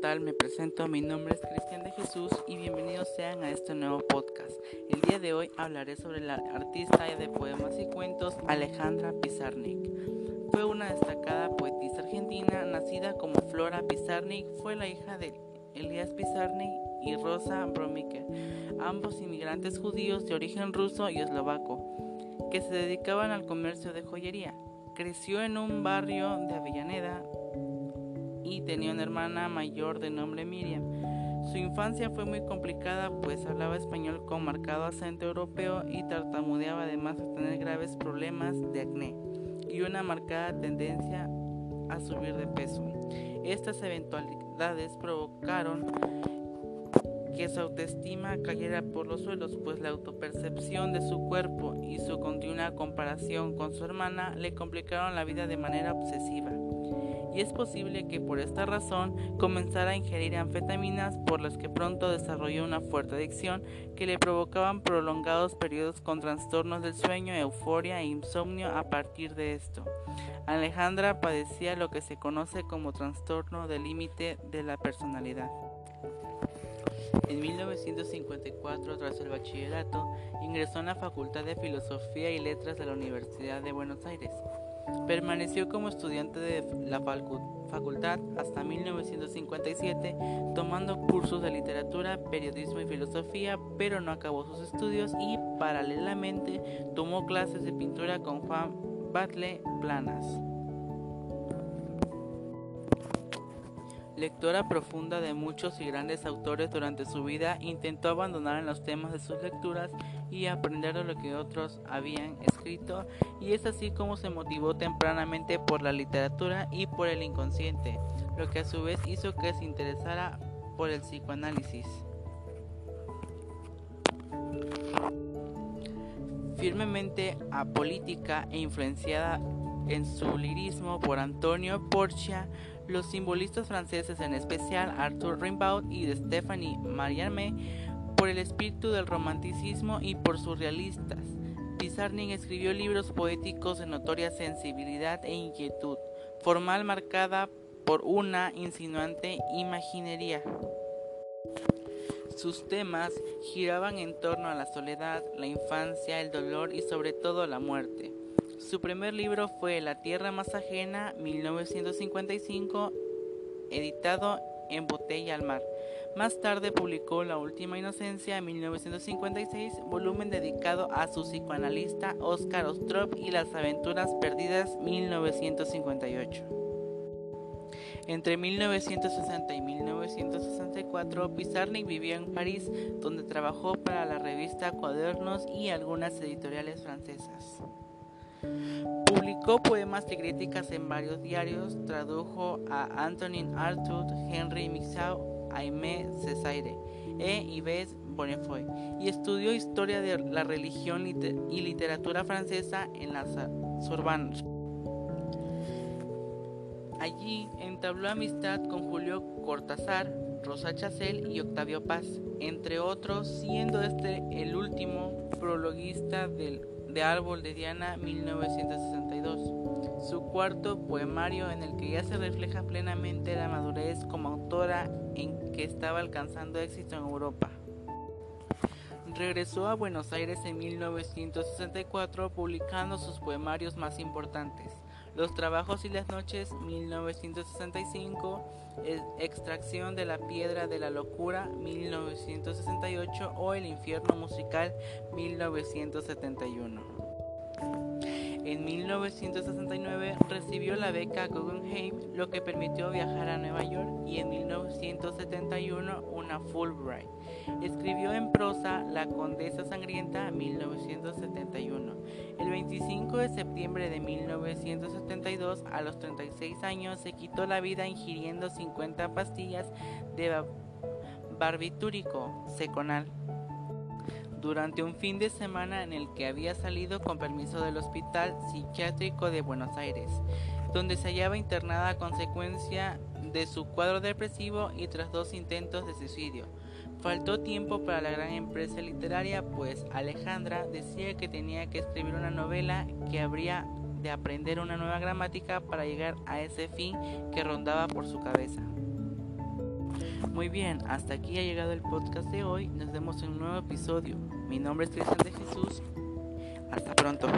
tal? Me presento, mi nombre es Cristian de Jesús y bienvenidos sean a este nuevo podcast. El día de hoy hablaré sobre la artista de poemas y cuentos Alejandra Pizarnik. Fue una destacada poetisa argentina, nacida como Flora Pizarnik, fue la hija de Elías Pizarnik y Rosa Bromike, ambos inmigrantes judíos de origen ruso y eslovaco, que se dedicaban al comercio de joyería. Creció en un barrio de Avellaneda, y tenía una hermana mayor de nombre Miriam. Su infancia fue muy complicada pues hablaba español con marcado acento europeo y tartamudeaba además de tener graves problemas de acné y una marcada tendencia a subir de peso. Estas eventualidades provocaron que su autoestima cayera por los suelos, pues la autopercepción de su cuerpo y su continua comparación con su hermana le complicaron la vida de manera obsesiva y es posible que por esta razón comenzara a ingerir anfetaminas por las que pronto desarrolló una fuerte adicción que le provocaban prolongados periodos con trastornos del sueño, euforia e insomnio a partir de esto. Alejandra padecía lo que se conoce como trastorno del límite de la personalidad. En 1954, tras el bachillerato, ingresó en la Facultad de Filosofía y Letras de la Universidad de Buenos Aires. Permaneció como estudiante de la facultad hasta 1957, tomando cursos de literatura, periodismo y filosofía, pero no acabó sus estudios y paralelamente tomó clases de pintura con Juan Batle Planas. Lectora profunda de muchos y grandes autores durante su vida, intentó abandonar los temas de sus lecturas y aprender de lo que otros habían escrito, y es así como se motivó tempranamente por la literatura y por el inconsciente, lo que a su vez hizo que se interesara por el psicoanálisis. Firmemente apolítica e influenciada en su lirismo por Antonio Porcia, los simbolistas franceses, en especial Arthur Rimbaud y Stephanie Mariarme, por el espíritu del romanticismo y por surrealistas. Pizarnik escribió libros poéticos de notoria sensibilidad e inquietud, formal marcada por una insinuante imaginería. Sus temas giraban en torno a la soledad, la infancia, el dolor y sobre todo la muerte. Su primer libro fue La Tierra Más Ajena, 1955, editado en Botella al Mar. Más tarde publicó La Última Inocencia en 1956, volumen dedicado a su psicoanalista Oscar Ostrov y Las Aventuras Perdidas 1958. Entre 1960 y 1964, Pizarnik vivió en París, donde trabajó para la revista Cuadernos y algunas editoriales francesas. Publicó poemas y críticas en varios diarios, tradujo a Antonin Artaud, Henry Mixau, Aimé Césaire e Yves Bonnefoy y estudió historia de la religión y literatura francesa en la Sorbonne. Allí entabló amistad con Julio Cortázar, Rosa Chacel y Octavio Paz, entre otros, siendo este el último prologuista del de Árbol de Diana 1962, su cuarto poemario en el que ya se refleja plenamente la madurez como autora en que estaba alcanzando éxito en Europa. Regresó a Buenos Aires en 1964 publicando sus poemarios más importantes, Los Trabajos y las Noches 1965, Extracción de la Piedra de la Locura 1968 o El Infierno Musical 1971. En 1969 recibió la beca Guggenheim, lo que permitió viajar a Nueva York, y en 1971 una Fulbright. Escribió en prosa La Condesa Sangrienta 1971. El 25 de septiembre de 1972, a los 36 años, se quitó la vida ingiriendo 50 pastillas de barbitúrico seconal durante un fin de semana en el que había salido con permiso del Hospital Psiquiátrico de Buenos Aires, donde se hallaba internada a consecuencia de su cuadro depresivo y tras dos intentos de suicidio. Faltó tiempo para la gran empresa literaria, pues Alejandra decía que tenía que escribir una novela que habría de aprender una nueva gramática para llegar a ese fin que rondaba por su cabeza. Muy bien, hasta aquí ha llegado el podcast de hoy. Nos vemos en un nuevo episodio. Mi nombre es Cristian de Jesús. Hasta pronto.